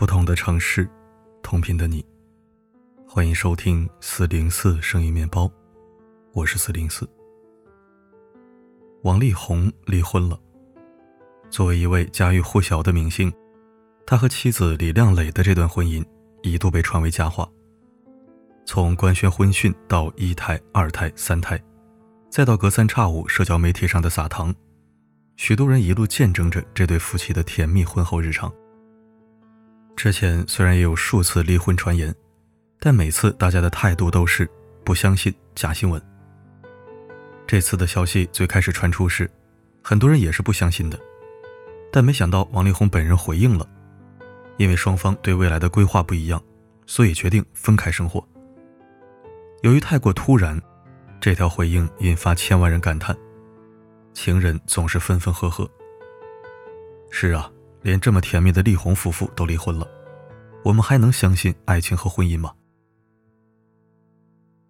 不同的城市，同频的你，欢迎收听四零四声音面包，我是四零四。王力宏离婚了。作为一位家喻户晓的明星，他和妻子李亮磊的这段婚姻一度被传为佳话。从官宣婚讯到一胎、二胎、三胎，再到隔三差五社交媒体上的撒糖，许多人一路见证着这对夫妻的甜蜜婚后日常。之前虽然也有数次离婚传言，但每次大家的态度都是不相信假新闻。这次的消息最开始传出时，很多人也是不相信的，但没想到王力宏本人回应了，因为双方对未来的规划不一样，所以决定分开生活。由于太过突然，这条回应引发千万人感叹：情人总是分分合合。是啊。连这么甜蜜的力宏夫妇都离婚了，我们还能相信爱情和婚姻吗？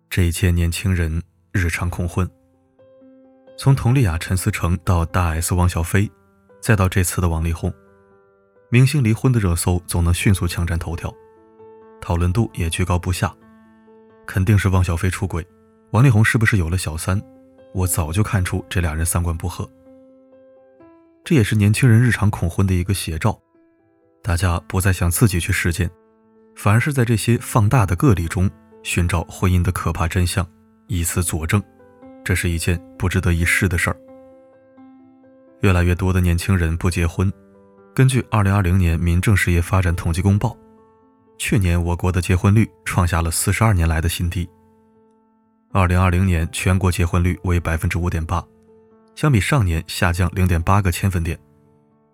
这一切年轻人日常恐婚，从佟丽娅、陈思诚到大 S 汪小菲，再到这次的王力宏，明星离婚的热搜总能迅速抢占头条，讨论度也居高不下。肯定是汪小菲出轨，王力宏是不是有了小三？我早就看出这俩人三观不合。这也是年轻人日常恐婚的一个写照，大家不再想自己去实践，反而是在这些放大的个例中寻找婚姻的可怕真相，以此佐证，这是一件不值得一试的事儿。越来越多的年轻人不结婚。根据二零二零年民政事业发展统计公报，去年我国的结婚率创下了四十二年来的新低。二零二零年全国结婚率为百分之五点八。相比上年下降零点八个千分点，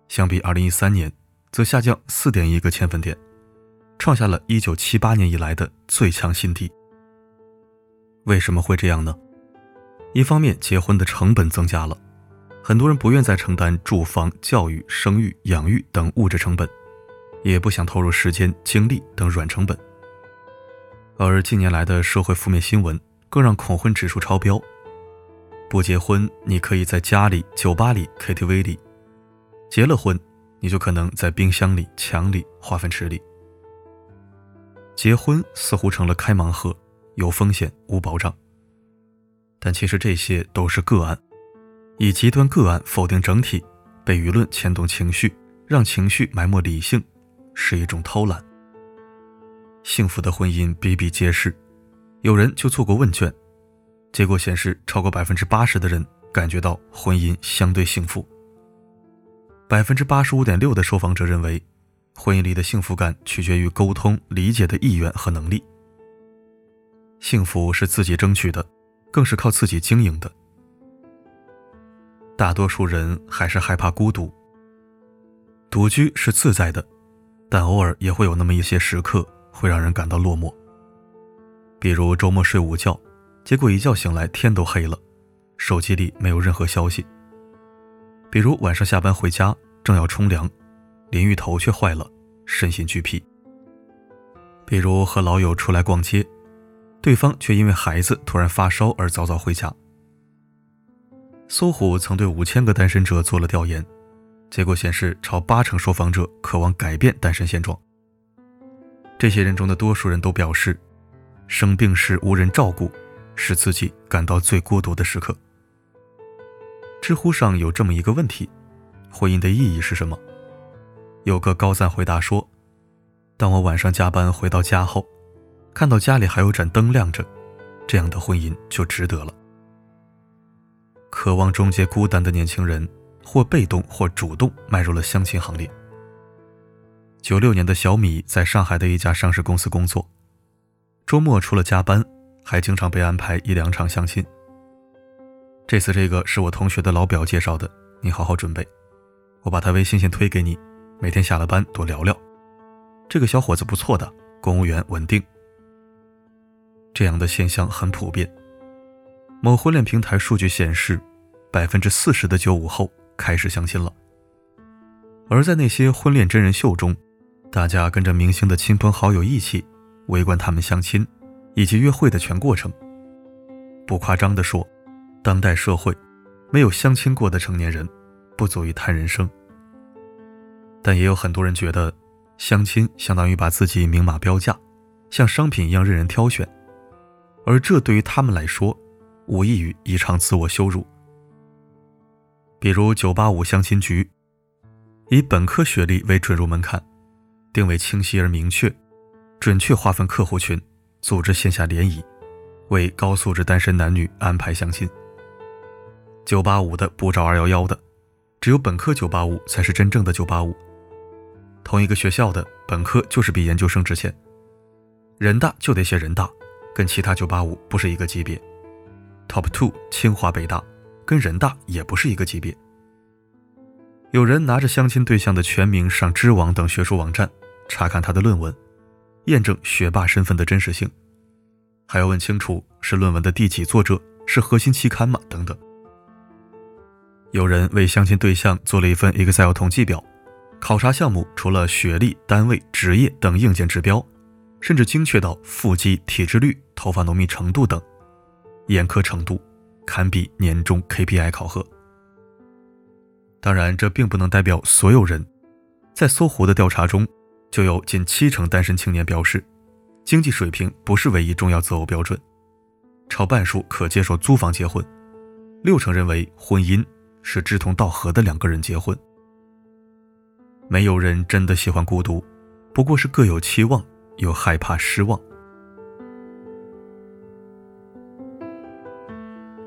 相比二零一三年则下降四点一个千分点，创下了一九七八年以来的最强新低。为什么会这样呢？一方面，结婚的成本增加了，很多人不愿再承担住房、教育、生育、养育等物质成本，也不想投入时间、精力等软成本。而近年来的社会负面新闻更让恐婚指数超标。不结婚，你可以在家里、酒吧里、KTV 里；结了婚，你就可能在冰箱里、墙里、化粪池里。结婚似乎成了开盲盒，有风险无保障。但其实这些都是个案，以极端个案否定整体，被舆论牵动情绪，让情绪埋没理性，是一种偷懒。幸福的婚姻比比皆是，有人就做过问卷。结果显示，超过百分之八十的人感觉到婚姻相对幸福。百分之八十五点六的受访者认为，婚姻里的幸福感取决于沟通、理解的意愿和能力。幸福是自己争取的，更是靠自己经营的。大多数人还是害怕孤独。独居是自在的，但偶尔也会有那么一些时刻会让人感到落寞。比如周末睡午觉。结果一觉醒来，天都黑了，手机里没有任何消息。比如晚上下班回家，正要冲凉，淋浴头却坏了，身心俱疲。比如和老友出来逛街，对方却因为孩子突然发烧而早早回家。搜狐曾对五千个单身者做了调研，结果显示，超八成受访者渴望改变单身现状。这些人中的多数人都表示，生病时无人照顾。使自己感到最孤独的时刻。知乎上有这么一个问题：婚姻的意义是什么？有个高赞回答说：“当我晚上加班回到家后，看到家里还有盏灯亮着，这样的婚姻就值得了。”渴望终结孤单的年轻人，或被动或主动迈入了相亲行列。九六年的小米在上海的一家上市公司工作，周末除了加班。还经常被安排一两场相亲。这次这个是我同学的老表介绍的，你好好准备。我把他微信先推给你，每天下了班多聊聊。这个小伙子不错的，公务员稳定。这样的现象很普遍。某婚恋平台数据显示，百分之四十的九五后开始相亲了。而在那些婚恋真人秀中，大家跟着明星的亲朋好友一起围观他们相亲。以及约会的全过程。不夸张地说，当代社会没有相亲过的成年人不足以谈人生。但也有很多人觉得，相亲相当于把自己明码标价，像商品一样任人挑选，而这对于他们来说，无异于一场自我羞辱。比如985相亲局，以本科学历为准入门槛，定位清晰而明确，准确划分客户群，组织线下联谊，为高素质单身男女安排相亲。985的不找211的，只有本科985才是真正的985。同一个学校的本科就是比研究生值钱，人大就得写人大，跟其他985不是一个级别。Top two 清华北大，跟人大也不是一个级别。有人拿着相亲对象的全名上知网等学术网站查看他的论文，验证学霸身份的真实性，还要问清楚是论文的第几作者，是核心期刊吗？等等。有人为相亲对象做了一份 Excel 统计表，考察项目除了学历、单位、职业等硬件指标，甚至精确到腹肌、体脂率、头发浓密程度等，严苛程度堪比年终 KPI 考核。当然，这并不能代表所有人。在搜狐的调查中，就有近七成单身青年表示，经济水平不是唯一重要择偶标准，超半数可接受租房结婚，六成认为婚姻是志同道合的两个人结婚。没有人真的喜欢孤独，不过是各有期望，又害怕失望。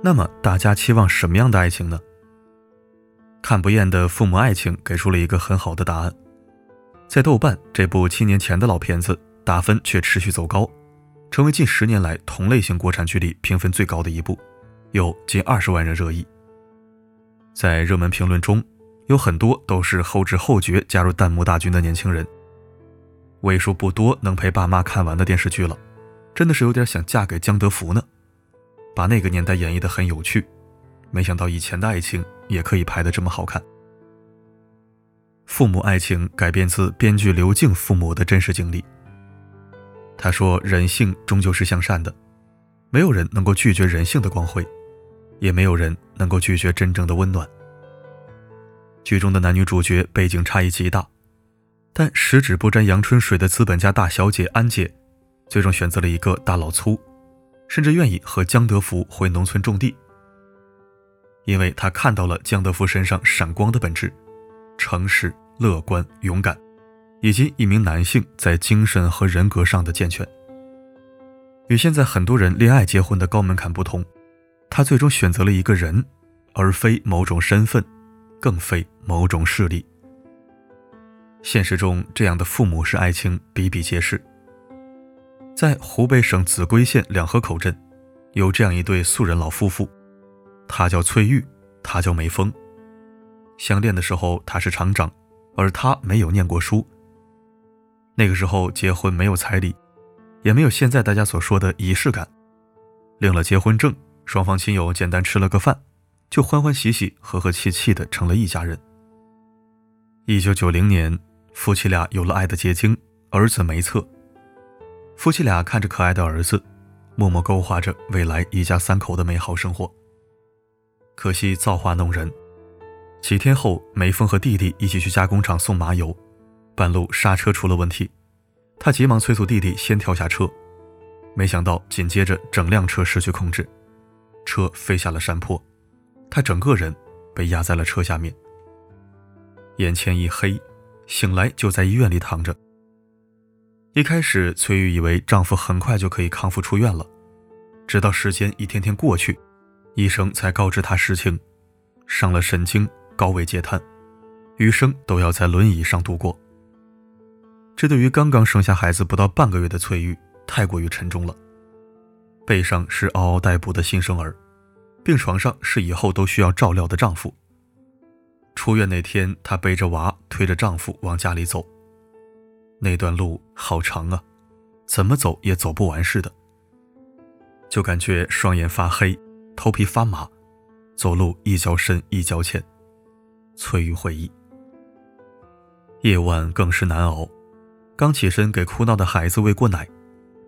那么，大家期望什么样的爱情呢？看不厌的父母爱情给出了一个很好的答案，在豆瓣这部七年前的老片子打分却持续走高，成为近十年来同类型国产剧里评分最高的一部，有近二十万人热议。在热门评论中，有很多都是后知后觉加入弹幕大军的年轻人。为数不多能陪爸妈看完的电视剧了，真的是有点想嫁给江德福呢，把那个年代演绎的很有趣。没想到以前的爱情也可以拍得这么好看。父母爱情改编自编剧刘静父母的真实经历。他说：“人性终究是向善的，没有人能够拒绝人性的光辉，也没有人能够拒绝真正的温暖。”剧中的男女主角背景差异极大，但十指不沾阳春水的资本家大小姐安姐，最终选择了一个大老粗，甚至愿意和江德福回农村种地。因为他看到了江德福身上闪光的本质：诚实、乐观、勇敢，以及一名男性在精神和人格上的健全。与现在很多人恋爱结婚的高门槛不同，他最终选择了一个人，而非某种身份，更非某种势力。现实中，这样的父母式爱情比比皆是。在湖北省秭归县两河口镇，有这样一对素人老夫妇。他叫翠玉，他叫梅峰。相恋的时候他是厂长，而他没有念过书。那个时候结婚没有彩礼，也没有现在大家所说的仪式感。领了结婚证，双方亲友简单吃了个饭，就欢欢喜喜、和和气气的成了一家人。一九九零年，夫妻俩有了爱的结晶，儿子梅策。夫妻俩看着可爱的儿子，默默勾画着未来一家三口的美好生活。可惜造化弄人，几天后，梅峰和弟弟一起去加工厂送麻油，半路刹车出了问题，他急忙催促弟弟先跳下车，没想到紧接着整辆车失去控制，车飞下了山坡，他整个人被压在了车下面，眼前一黑，醒来就在医院里躺着。一开始，崔玉以为丈夫很快就可以康复出院了，直到时间一天天过去。医生才告知他实情，伤了神经，高位截瘫，余生都要在轮椅上度过。这对于刚刚生下孩子不到半个月的翠玉太过于沉重了。背上是嗷嗷待哺的新生儿，病床上是以后都需要照料的丈夫。出院那天，她背着娃，推着丈夫往家里走。那段路好长啊，怎么走也走不完似的，就感觉双眼发黑。头皮发麻，走路一脚深一脚浅。翠玉回忆，夜晚更是难熬。刚起身给哭闹的孩子喂过奶，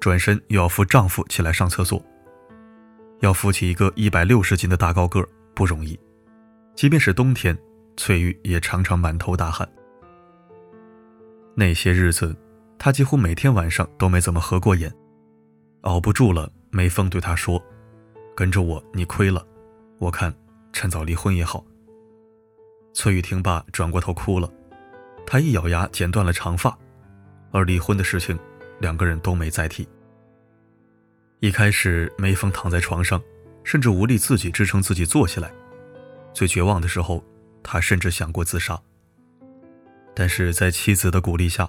转身又要扶丈夫起来上厕所。要扶起一个一百六十斤的大高个不容易，即便是冬天，翠玉也常常满头大汗。那些日子，他几乎每天晚上都没怎么合过眼。熬不住了，梅峰对他说：“跟着我，你亏了。我看趁早离婚也好。”崔玉听罢，转过头哭了。他一咬牙，剪断了长发。而离婚的事情，两个人都没再提。一开始，梅峰躺在床上，甚至无力自己支撑自己坐起来。最绝望的时候，他甚至想过自杀。但是在妻子的鼓励下，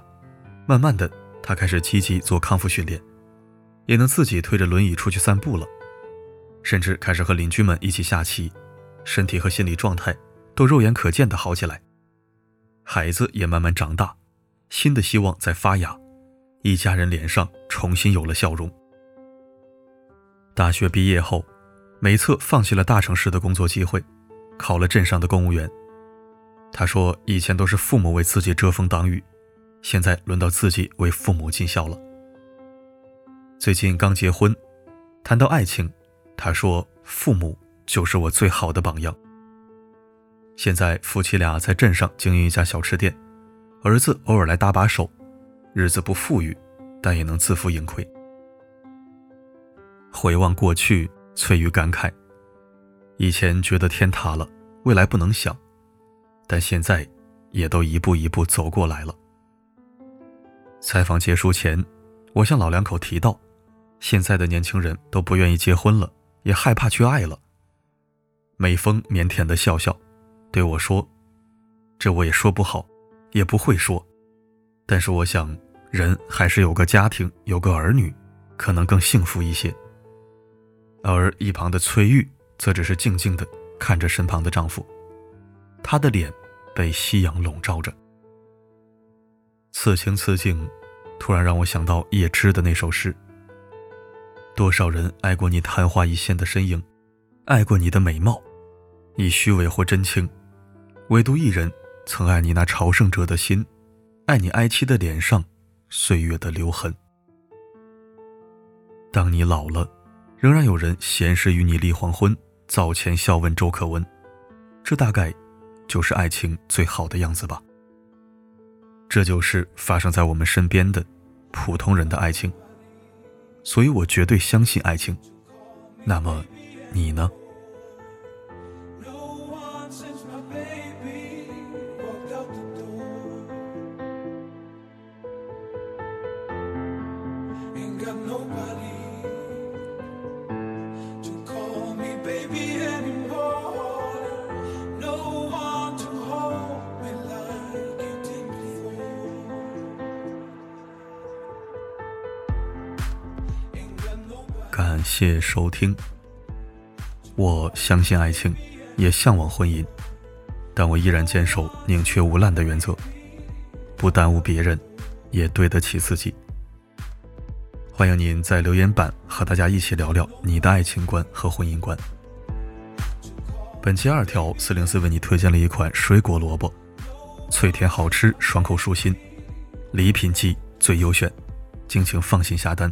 慢慢的，他开始积极做康复训练，也能自己推着轮椅出去散步了，甚至开始和邻居们一起下棋，身体和心理状态都肉眼可见的好起来。孩子也慢慢长大，新的希望在发芽，一家人脸上重新有了笑容。大学毕业后，梅策放弃了大城市的工作机会，考了镇上的公务员。他说：“以前都是父母为自己遮风挡雨，现在轮到自己为父母尽孝了。”最近刚结婚，谈到爱情，他说：“父母就是我最好的榜样。”现在夫妻俩在镇上经营一家小吃店，儿子偶尔来搭把手，日子不富裕，但也能自负盈亏。回望过去，翠玉感慨：以前觉得天塌了，未来不能想，但现在也都一步一步走过来了。采访结束前，我向老两口提到，现在的年轻人都不愿意结婚了，也害怕去爱了。美峰腼腆的笑笑。对我说：“这我也说不好，也不会说。但是我想，人还是有个家庭，有个儿女，可能更幸福一些。”而一旁的崔玉则只是静静的看着身旁的丈夫，她的脸被夕阳笼罩着。此情此景，突然让我想到叶芝的那首诗：“多少人爱过你昙花一现的身影，爱过你的美貌，以虚伪或真情。”唯独一人曾爱你那朝圣者的心，爱你哀戚的脸上岁月的留痕。当你老了，仍然有人闲时与你立黄昏，早前笑问周可温。这大概就是爱情最好的样子吧。这就是发生在我们身边的普通人的爱情。所以我绝对相信爱情。那么，你呢？感谢收听。我相信爱情，也向往婚姻，但我依然坚守宁缺毋滥的原则，不耽误别人，也对得起自己。欢迎您在留言板和大家一起聊聊你的爱情观和婚姻观。本期二条四零四为你推荐了一款水果萝卜，脆甜好吃，爽口舒心，礼品季最优选，敬请放心下单。